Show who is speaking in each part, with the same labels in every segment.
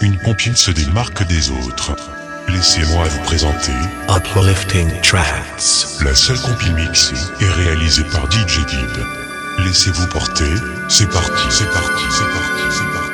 Speaker 1: Une compile se démarque des autres. Laissez-moi vous présenter
Speaker 2: Uplifting Trance.
Speaker 1: la seule compile mixée et réalisée par DJ Dib. Laissez-vous porter, c'est parti, c'est parti, c'est parti, c'est parti.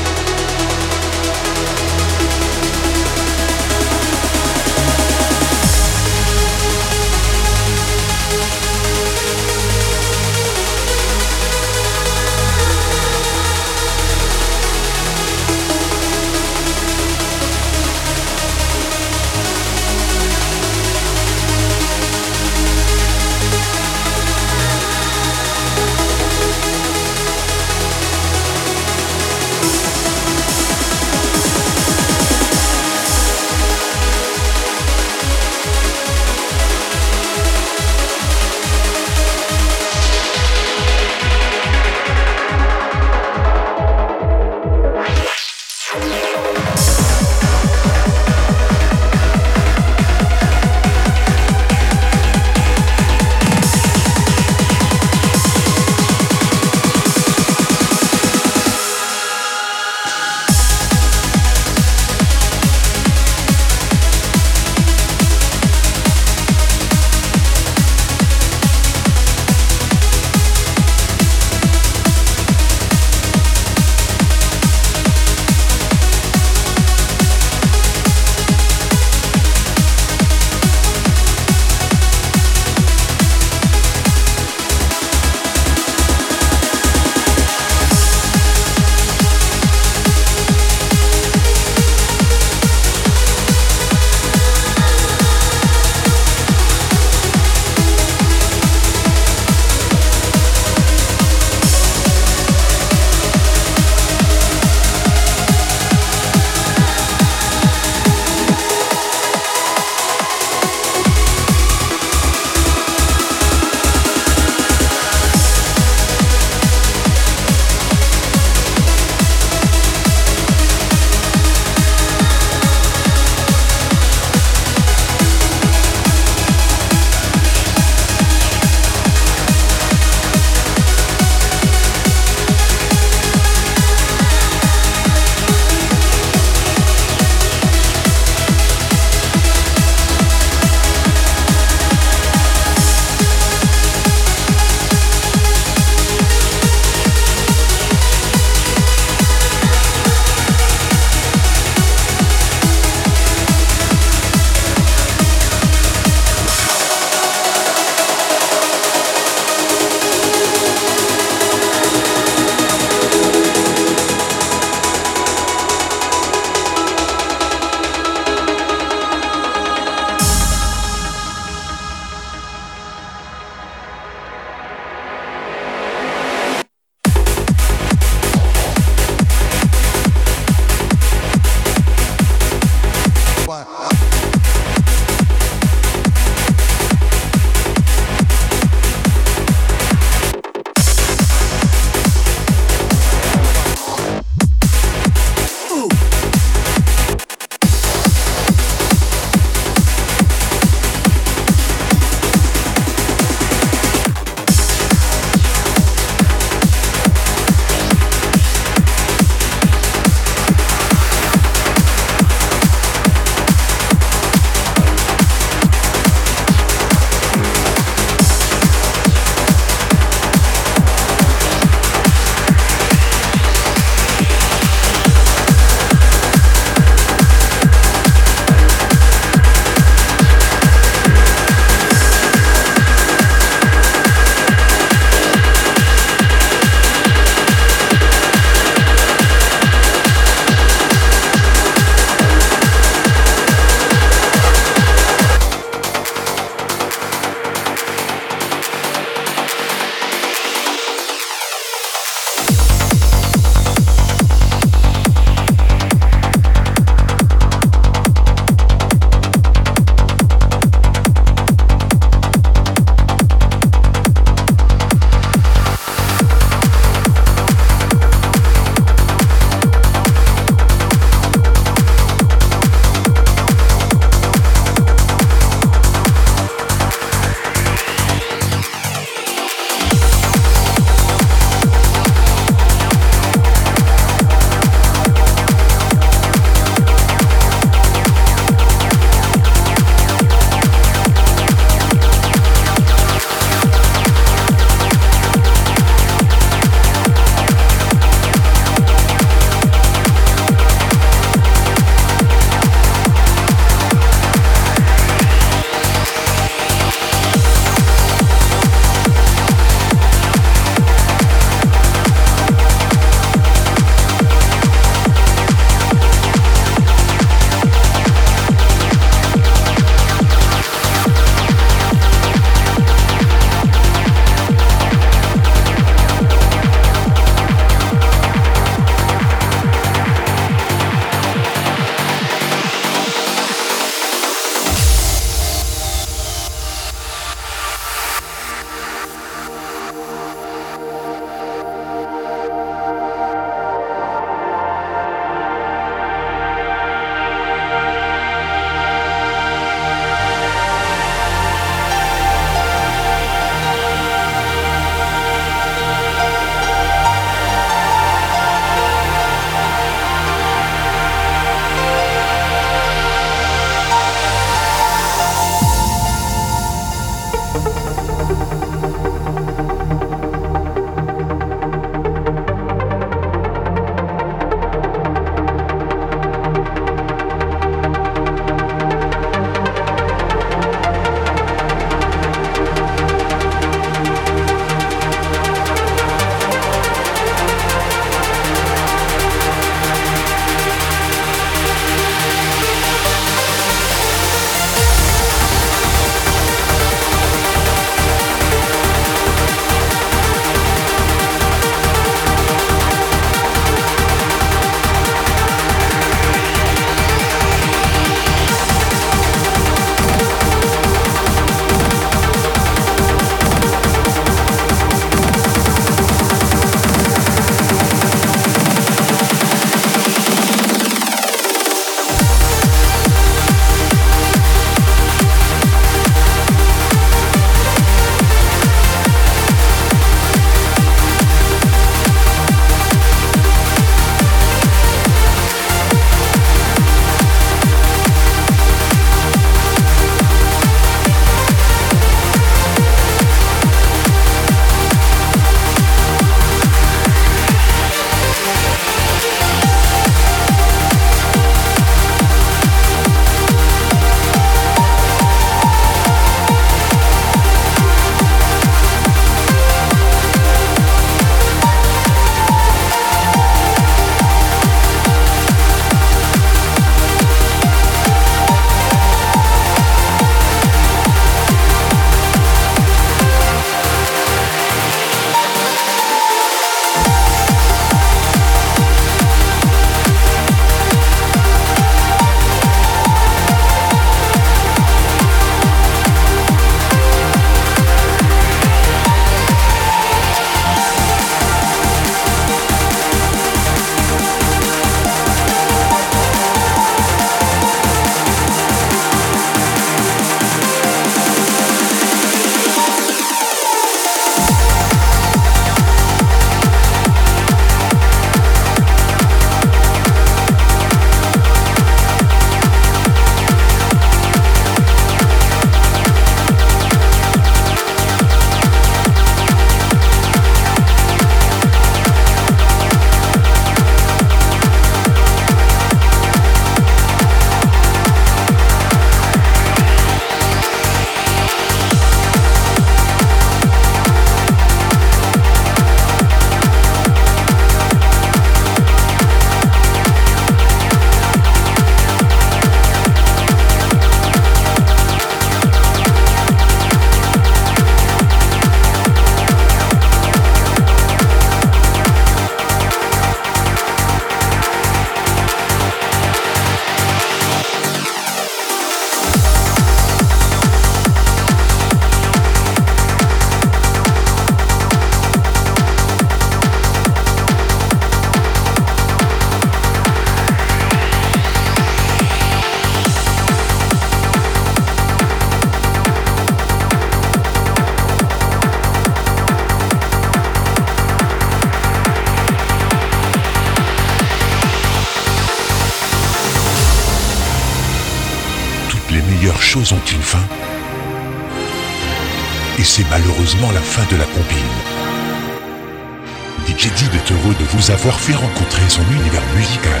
Speaker 1: Avoir fait rencontrer son univers musical.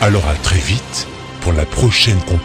Speaker 1: Alors à très vite pour la prochaine compile.